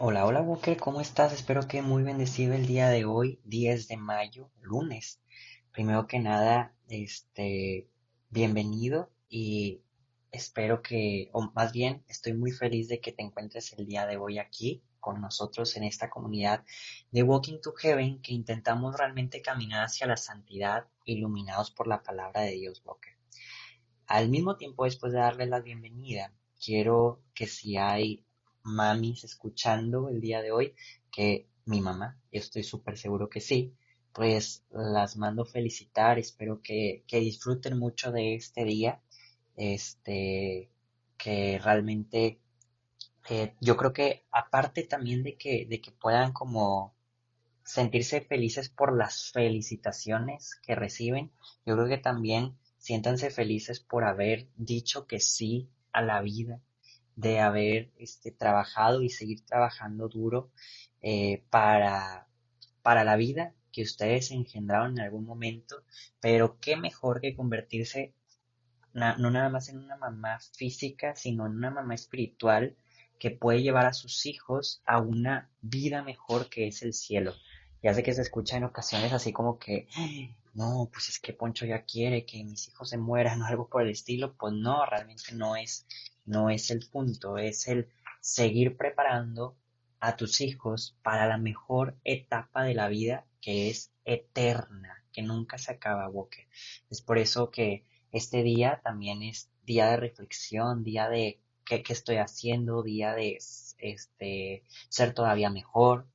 Hola, hola Walker, ¿cómo estás? Espero que muy bendecido el día de hoy, 10 de mayo, lunes. Primero que nada, este, bienvenido y espero que, o más bien, estoy muy feliz de que te encuentres el día de hoy aquí con nosotros en esta comunidad de Walking to Heaven que intentamos realmente caminar hacia la santidad iluminados por la palabra de Dios, Walker. Al mismo tiempo, después de darle la bienvenida, quiero que si hay mamis escuchando el día de hoy, que mi mamá, estoy súper seguro que sí, pues las mando felicitar, espero que, que disfruten mucho de este día, este, que realmente eh, yo creo que aparte también de que, de que puedan como sentirse felices por las felicitaciones que reciben, yo creo que también siéntanse felices por haber dicho que sí a la vida, de haber este, trabajado y seguir trabajando duro eh, para, para la vida que ustedes engendraron en algún momento, pero qué mejor que convertirse no nada más en una mamá física, sino en una mamá espiritual que puede llevar a sus hijos a una vida mejor que es el cielo. Ya sé que se escucha en ocasiones así como que, no, pues es que Poncho ya quiere que mis hijos se mueran o algo por el estilo, pues no, realmente no es no es el punto, es el seguir preparando a tus hijos para la mejor etapa de la vida que es eterna, que nunca se acaba, Walker. Es por eso que este día también es día de reflexión, día de qué, estoy haciendo, día de este, ser todavía mejor.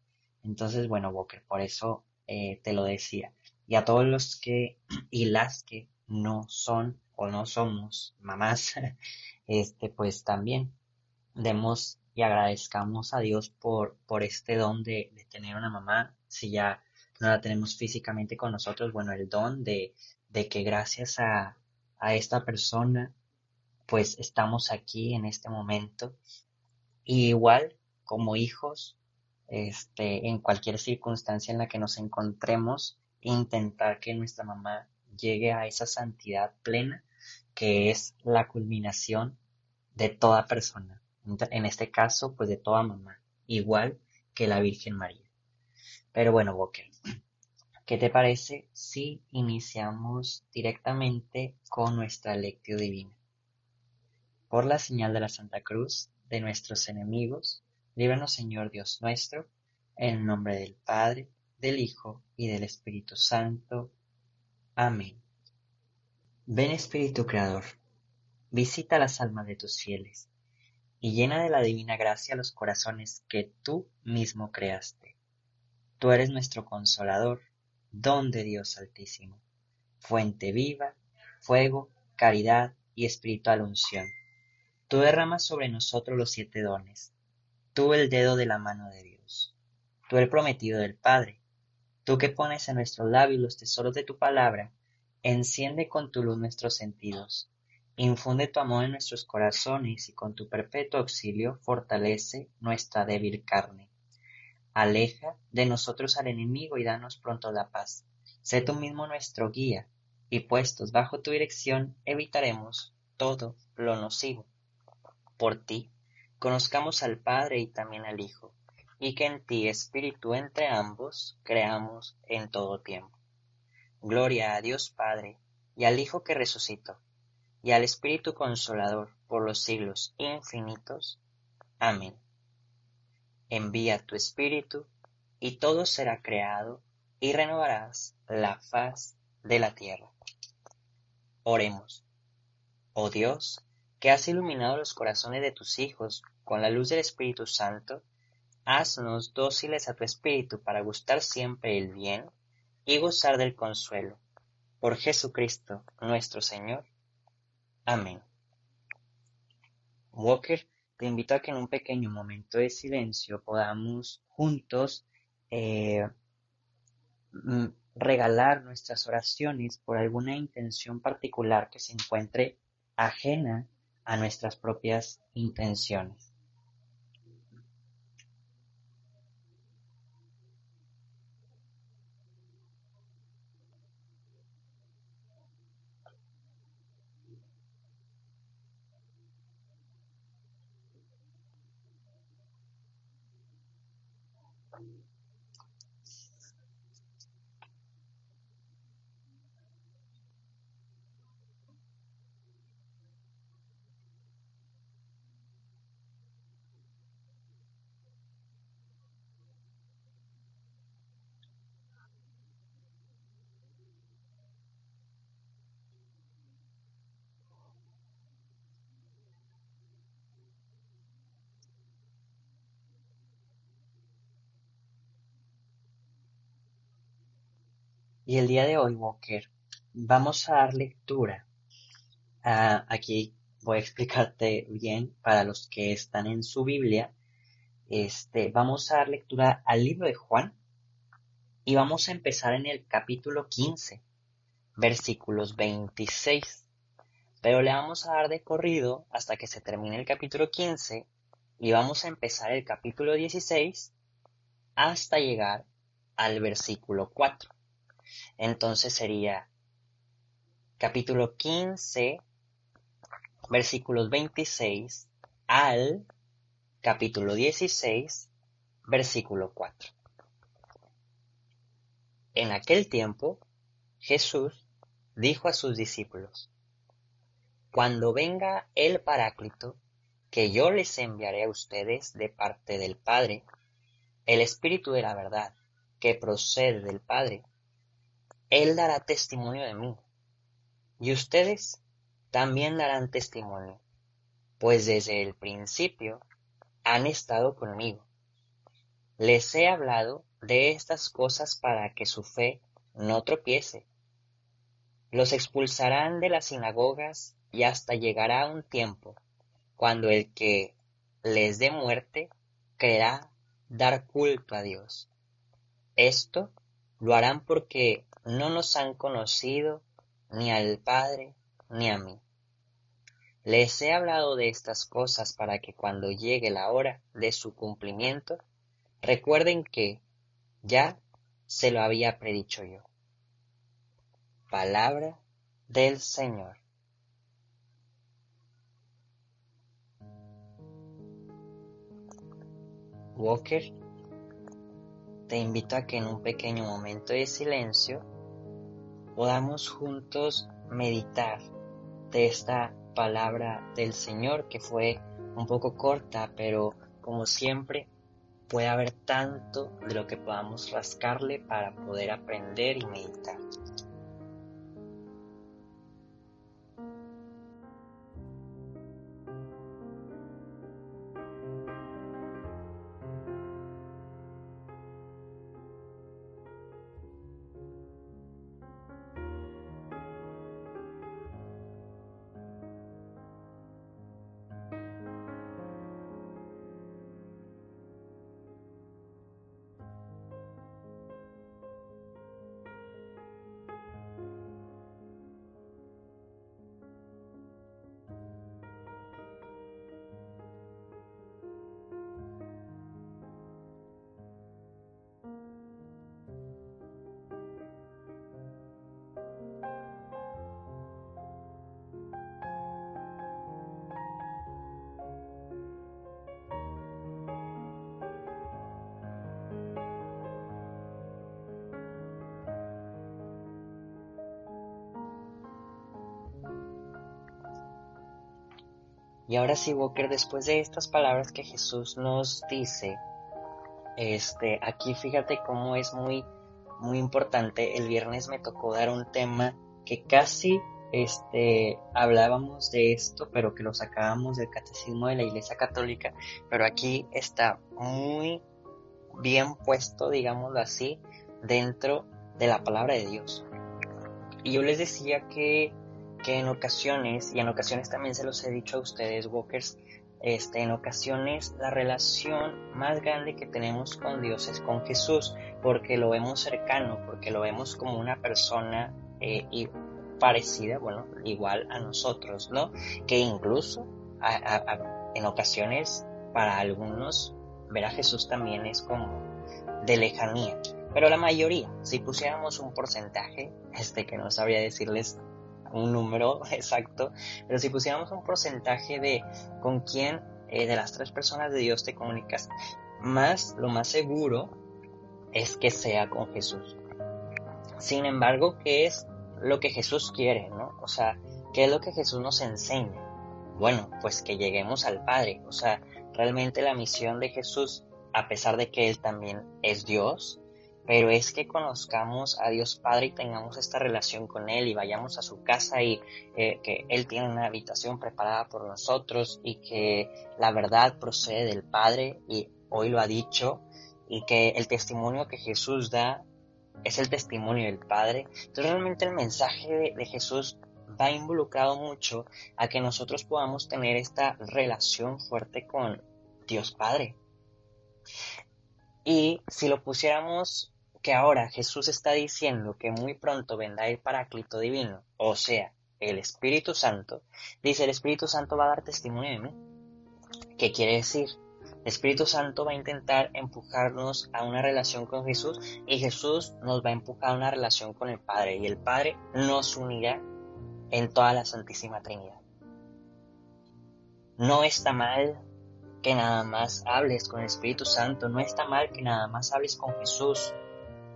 Entonces, bueno, Walker, por eso eh, te lo decía. Y a todos los que y las que no son o no somos mamás, este, pues también demos y agradezcamos a Dios por, por este don de, tener una mamá, si ya no la tenemos físicamente con nosotros, bueno, el don de, de que gracias a, a esta persona, pues estamos aquí en este momento. Y igual, como hijos, este, en cualquier circunstancia en la que nos encontremos, intentar que nuestra mamá llegue a esa santidad plena que es la culminación de toda persona, en este caso, pues de toda mamá, igual que la Virgen María. Pero bueno, Boque, ¿qué te parece si iniciamos directamente con nuestra lectio divina? Por la señal de la Santa Cruz de nuestros enemigos, líbranos Señor Dios nuestro, en el nombre del Padre, del Hijo y del Espíritu Santo. Amén. Ven Espíritu Creador, visita las almas de tus fieles, y llena de la divina gracia los corazones que tú mismo creaste. Tú eres nuestro consolador, don de Dios Altísimo, fuente viva, fuego, caridad y espiritual unción. Tú derramas sobre nosotros los siete dones, tú el dedo de la mano de Dios, tú el prometido del Padre, tú que pones en nuestros labios los tesoros de tu palabra, Enciende con tu luz nuestros sentidos, infunde tu amor en nuestros corazones y con tu perpetuo auxilio fortalece nuestra débil carne. Aleja de nosotros al enemigo y danos pronto la paz. Sé tú mismo nuestro guía, y puestos bajo tu dirección evitaremos todo lo nocivo. Por ti, conozcamos al Padre y también al Hijo, y que en ti, Espíritu, entre ambos, creamos en todo tiempo. Gloria a Dios Padre, y al Hijo que resucitó, y al Espíritu Consolador por los siglos infinitos. Amén. Envía tu Espíritu, y todo será creado, y renovarás la faz de la tierra. Oremos. Oh Dios, que has iluminado los corazones de tus hijos con la luz del Espíritu Santo, haznos dóciles a tu Espíritu para gustar siempre el bien y gozar del consuelo. Por Jesucristo nuestro Señor. Amén. Walker, te invito a que en un pequeño momento de silencio podamos juntos eh, mm, regalar nuestras oraciones por alguna intención particular que se encuentre ajena a nuestras propias intenciones. Y el día de hoy, Walker, vamos a dar lectura. aquí voy a explicarte bien para los que están en su Biblia. Este, vamos a dar lectura al libro de Juan y vamos a empezar en el capítulo 15, versículos 26. Pero le vamos a dar de corrido hasta que se termine el capítulo 15 y vamos a empezar el capítulo 16 hasta llegar al versículo 4. Entonces sería capítulo 15, versículos 26 al capítulo 16, versículo 4. En aquel tiempo, Jesús dijo a sus discípulos, Cuando venga el Paráclito, que yo les enviaré a ustedes de parte del Padre, el Espíritu de la verdad, que procede del Padre, él dará testimonio de mí. Y ustedes también darán testimonio, pues desde el principio han estado conmigo. Les he hablado de estas cosas para que su fe no tropiece. Los expulsarán de las sinagogas y hasta llegará un tiempo cuando el que les dé muerte creerá dar culto a Dios. Esto lo harán porque no nos han conocido ni al Padre ni a mí. Les he hablado de estas cosas para que cuando llegue la hora de su cumplimiento, recuerden que ya se lo había predicho yo. Palabra del Señor. Walker, te invito a que en un pequeño momento de silencio podamos juntos meditar de esta palabra del Señor que fue un poco corta, pero como siempre puede haber tanto de lo que podamos rascarle para poder aprender y meditar. Y ahora sí, Walker, después de estas palabras que Jesús nos dice, este, aquí fíjate cómo es muy, muy importante. El viernes me tocó dar un tema que casi, este, hablábamos de esto, pero que lo sacábamos del catecismo de la Iglesia Católica, pero aquí está muy bien puesto, digámoslo así, dentro de la palabra de Dios. Y yo les decía que que en ocasiones, y en ocasiones también se los he dicho a ustedes, Walkers, este, en ocasiones la relación más grande que tenemos con Dios es con Jesús, porque lo vemos cercano, porque lo vemos como una persona eh, y parecida, bueno, igual a nosotros, ¿no? Que incluso en ocasiones para algunos ver a Jesús también es como de lejanía. Pero la mayoría, si pusiéramos un porcentaje, este que no sabría decirles un número exacto, pero si pusiéramos un porcentaje de con quién eh, de las tres personas de Dios te comunicas, más lo más seguro es que sea con Jesús. Sin embargo, ¿qué es lo que Jesús quiere, no? O sea, ¿qué es lo que Jesús nos enseña? Bueno, pues que lleguemos al Padre. O sea, realmente la misión de Jesús, a pesar de que Él también es Dios, pero es que conozcamos a Dios Padre y tengamos esta relación con Él y vayamos a su casa y eh, que Él tiene una habitación preparada por nosotros y que la verdad procede del Padre y hoy lo ha dicho y que el testimonio que Jesús da es el testimonio del Padre. Entonces realmente el mensaje de, Jesús va involucrado mucho a que nosotros podamos tener esta relación fuerte con Dios Padre. Y si lo pusiéramos que ahora Jesús está diciendo que muy pronto vendrá el Paráclito Divino, o sea, el Espíritu Santo, dice el Espíritu Santo va a dar testimonio de mí. ¿Qué quiere decir? El Espíritu Santo va a intentar empujarnos a una relación con Jesús y Jesús nos va a empujar a una relación con el Padre y el Padre nos unirá en toda la Santísima Trinidad. No está mal que nada más hables con el Espíritu Santo, no está mal que nada más hables con Jesús,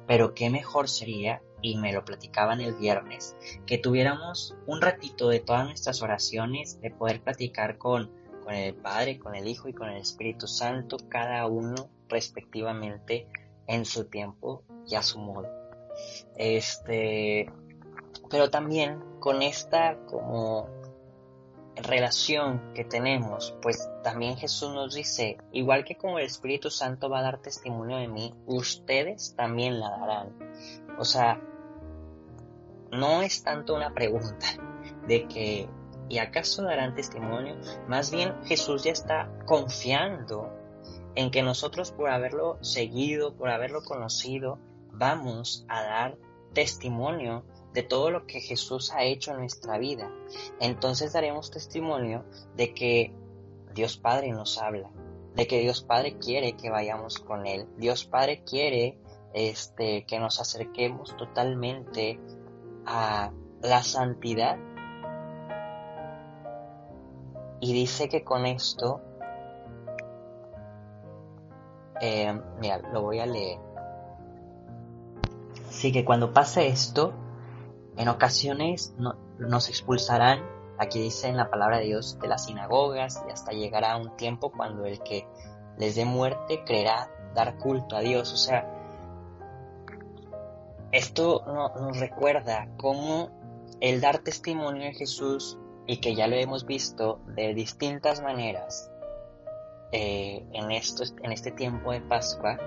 pero qué mejor sería, y me lo platicaban el viernes, que tuviéramos un ratito de todas nuestras oraciones, de poder platicar con con el Padre, con el Hijo y con el Espíritu Santo, cada uno respectivamente en su tiempo y a su modo. Este, pero también con esta como relación que tenemos, pues también Jesús nos dice, igual que como el Espíritu Santo va a dar testimonio de mí, ustedes también la darán. O sea, no es tanto una pregunta de que ¿Y acaso darán testimonio? Más bien Jesús ya está confiando en que nosotros por haberlo seguido, por haberlo conocido, vamos a dar testimonio de todo lo que Jesús ha hecho en nuestra vida. Entonces daremos testimonio de que Dios Padre nos habla, de que Dios Padre quiere que vayamos con Él. Dios Padre quiere este, que nos acerquemos totalmente a la santidad y dice que con esto, eh, mira, lo voy a leer. Sí, que cuando pase esto, en ocasiones nos expulsarán, aquí dice en la palabra de Dios, de las sinagogas y hasta llegará un tiempo cuando el que les dé muerte creerá dar culto a Dios. O sea, esto nos recuerda cómo el dar testimonio de Jesús y que ya lo hemos visto de distintas maneras eh, en, en este tiempo de Pascua,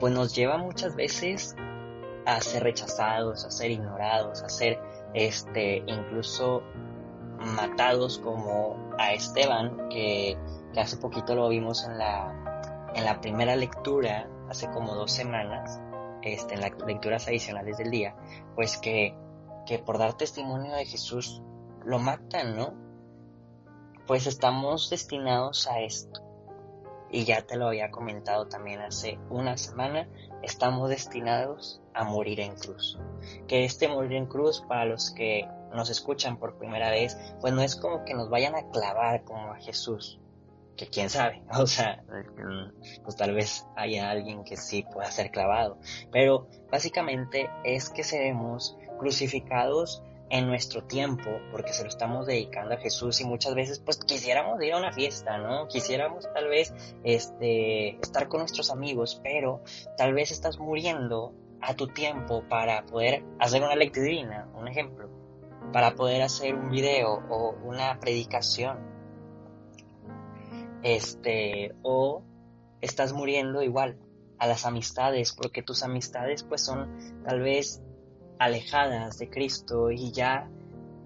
pues nos lleva muchas veces a ser rechazados, a ser ignorados, a ser este, incluso matados como a Esteban, que, hace poquito lo vimos en la, en la primera lectura, hace como dos semanas, este, en las lecturas adicionales del día, pues que, que por dar testimonio de Jesús lo matan, ¿no? Pues estamos destinados a esto. Y ya te lo había comentado también hace una semana, estamos destinados a morir en cruz. Que este morir en cruz, para los que nos escuchan por primera vez, pues no es como que nos vayan a clavar como a Jesús, que quién sabe, o sea, pues tal vez haya alguien que sí pueda ser clavado, pero básicamente es que seremos crucificados en nuestro tiempo, porque se lo estamos dedicando a Jesús y muchas veces pues quisiéramos ir a una fiesta, ¿no? Quisiéramos tal vez este, estar con nuestros amigos, pero tal vez estás muriendo a tu tiempo para poder hacer una lectura, un ejemplo, para poder hacer un video o una predicación, este, o estás muriendo igual a las amistades, porque tus amistades pues son tal vez alejadas de Cristo y ya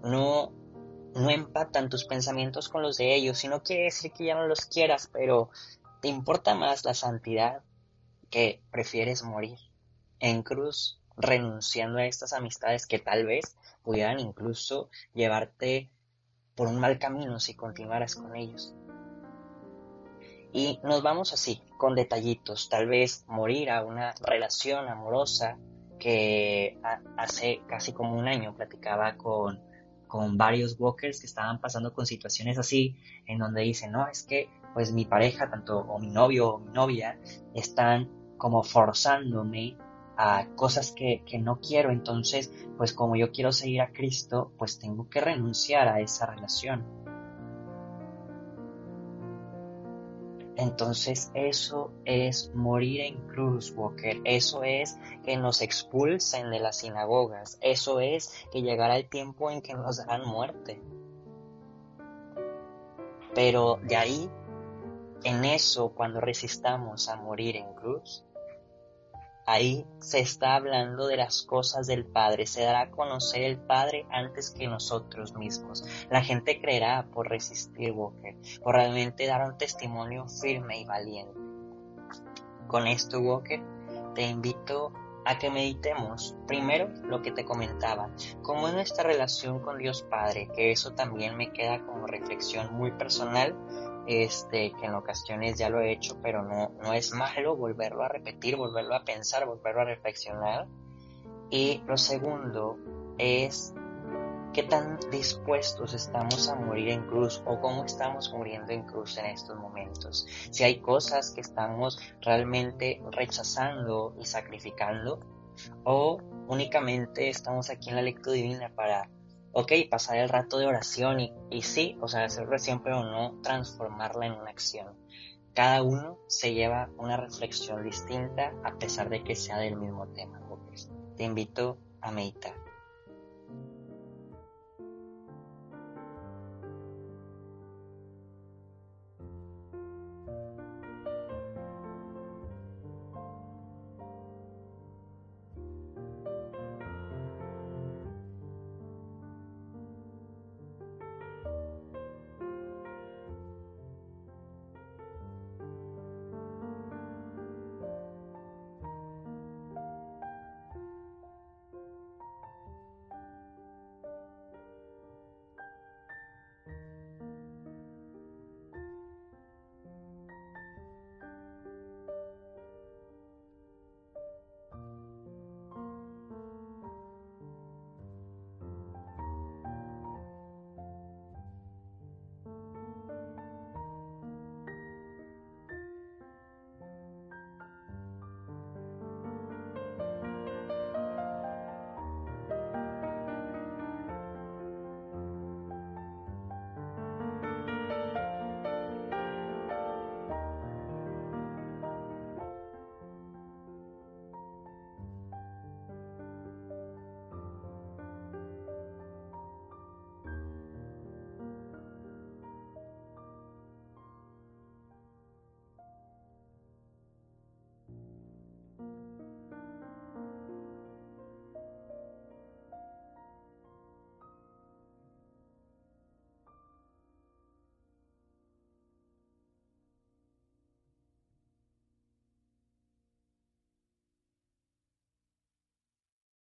no, no empatan tus pensamientos con los de ellos, y no quiere decir que ya no los quieras, pero te importa más la santidad que prefieres morir en cruz renunciando a estas amistades que tal vez pudieran incluso llevarte por un mal camino si continuaras con ellos. Y nos vamos así, con detallitos, tal vez morir a una relación amorosa que hace casi como un año platicaba con, con varios walkers que estaban pasando con situaciones así, en donde dicen, no, es que pues mi pareja, tanto o mi novio o mi novia, están como forzándome a cosas que, que, no quiero. Entonces, pues como yo quiero seguir a Cristo, pues tengo que renunciar a esa relación. Entonces eso es morir en cruz, Walker. Eso es que nos expulsen de las sinagogas. Eso es que llegará el tiempo en que nos darán muerte. Pero de ahí, en eso, cuando resistamos a morir en cruz, Ahí se está hablando de las cosas del Padre, se dará a conocer el Padre antes que nosotros mismos. La gente creerá por resistir, Walker, por realmente dar un testimonio firme y valiente. Con esto, Walker, te invito a que meditemos primero lo que te comentaba, cómo es nuestra relación con Dios Padre, que eso también me queda como reflexión muy personal este, que en ocasiones ya lo he hecho, pero no, no es malo volverlo a repetir, volverlo a pensar, volverlo a reflexionar. Y lo segundo es qué tan dispuestos estamos a morir en cruz o cómo estamos muriendo en cruz en estos momentos. Si hay cosas que estamos realmente rechazando y sacrificando o únicamente estamos aquí en la lectura divina para ok, pasar el rato de oración y, y sí, o sea, hacer oración, pero no transformarla en una acción. Cada uno se lleva una reflexión distinta a pesar de que sea del mismo tema. Te invito a meditar.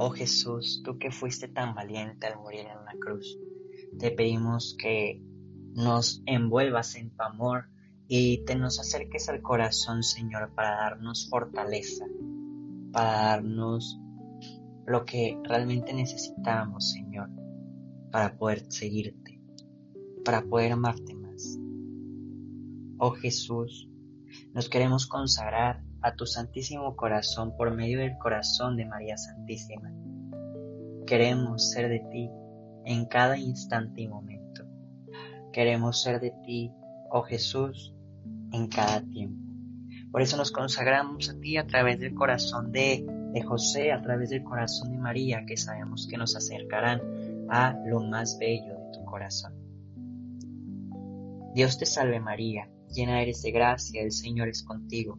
Oh Jesús, tú que fuiste tan valiente al morir en una cruz, te pedimos que nos envuelvas en tu amor y te nos acerques al corazón, Señor, para darnos fortaleza, para darnos lo que realmente necesitamos, Señor, para poder seguirte, para poder amarte más. Oh Jesús, nos queremos consagrar a tu Santísimo Corazón por medio del corazón de María Santísima. Queremos ser de ti en cada instante y momento. Queremos ser de ti, oh Jesús, en cada tiempo. Por eso nos consagramos a ti a través del corazón de, de José, a través del corazón de María, que sabemos que nos acercarán a lo más bello de tu corazón. Dios te salve María, llena eres de gracia, el Señor es contigo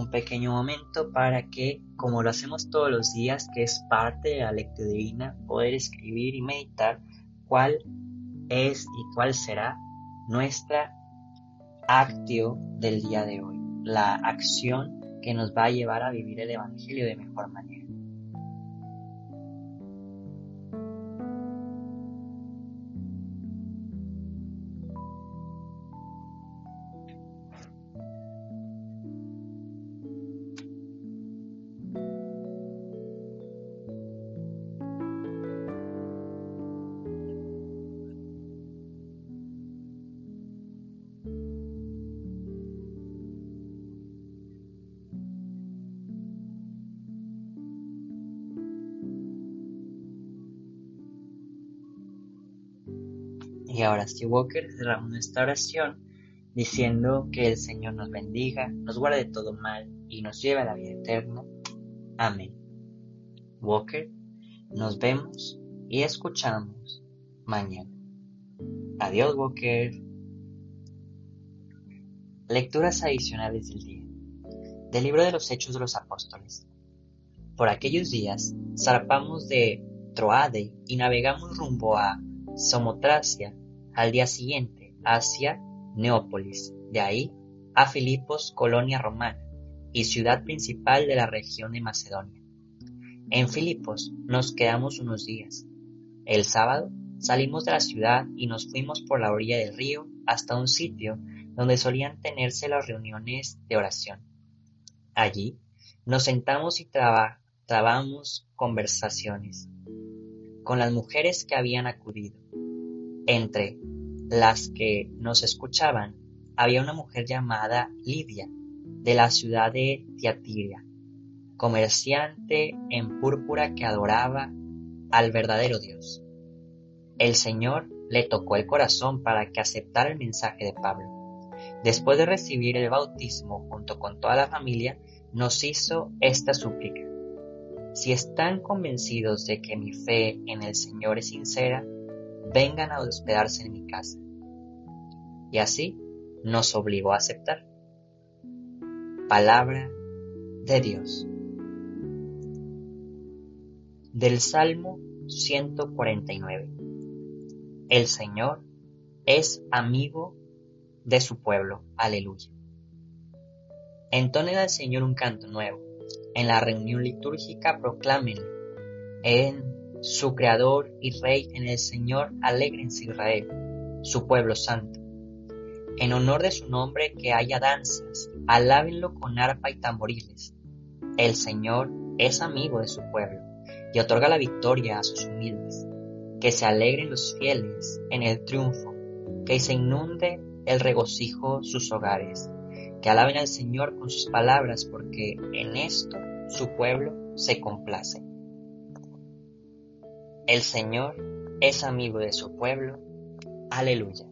un pequeño momento para que, como lo hacemos todos los días, que es parte de la lectura divina, poder escribir y meditar cuál es y cuál será nuestra actio del día de hoy, la acción que nos va a llevar a vivir el Evangelio de mejor manera. Y ahora Steve Walker cerramos esta oración diciendo que el Señor nos bendiga, nos guarde de todo mal y nos lleve a la vida eterna. Amén. Walker, nos vemos y escuchamos mañana. Adiós, Walker. Lecturas adicionales del día. Del libro de los Hechos de los Apóstoles. Por aquellos días zarpamos de Troade y navegamos rumbo a Somotracia al día siguiente hacia Neópolis, de ahí a Filipos, colonia romana y ciudad principal de la región de Macedonia. En Filipos nos quedamos unos días. El sábado salimos de la ciudad y nos fuimos por la orilla del río hasta un sitio donde solían tenerse las reuniones de oración. Allí nos sentamos y trabamos conversaciones con las mujeres que habían acudido. Entre las que nos escuchaban había una mujer llamada Lidia, de la ciudad de Tiatira, comerciante en púrpura que adoraba al verdadero Dios. El Señor le tocó el corazón para que aceptara el mensaje de Pablo. Después de recibir el bautismo junto con toda la familia, nos hizo esta súplica. Si están convencidos de que mi fe en el Señor es sincera, vengan a hospedarse en mi casa. Y así nos obligó a aceptar. Palabra de Dios. Del Salmo 149. El Señor es amigo de su pueblo. Aleluya. Entonen al Señor un canto nuevo en la reunión litúrgica proclamen en su Creador y Rey, en el Señor, alegrense Israel, su pueblo santo. En honor de su nombre que haya danzas, alábenlo con arpa y tamboriles. El Señor es amigo de su pueblo y otorga la victoria a sus humildes. Que se alegren los fieles en el triunfo, que se inunde el regocijo sus hogares que alaben al Señor con sus palabras, porque en esto su pueblo se complace. El Señor es amigo de su pueblo. Aleluya.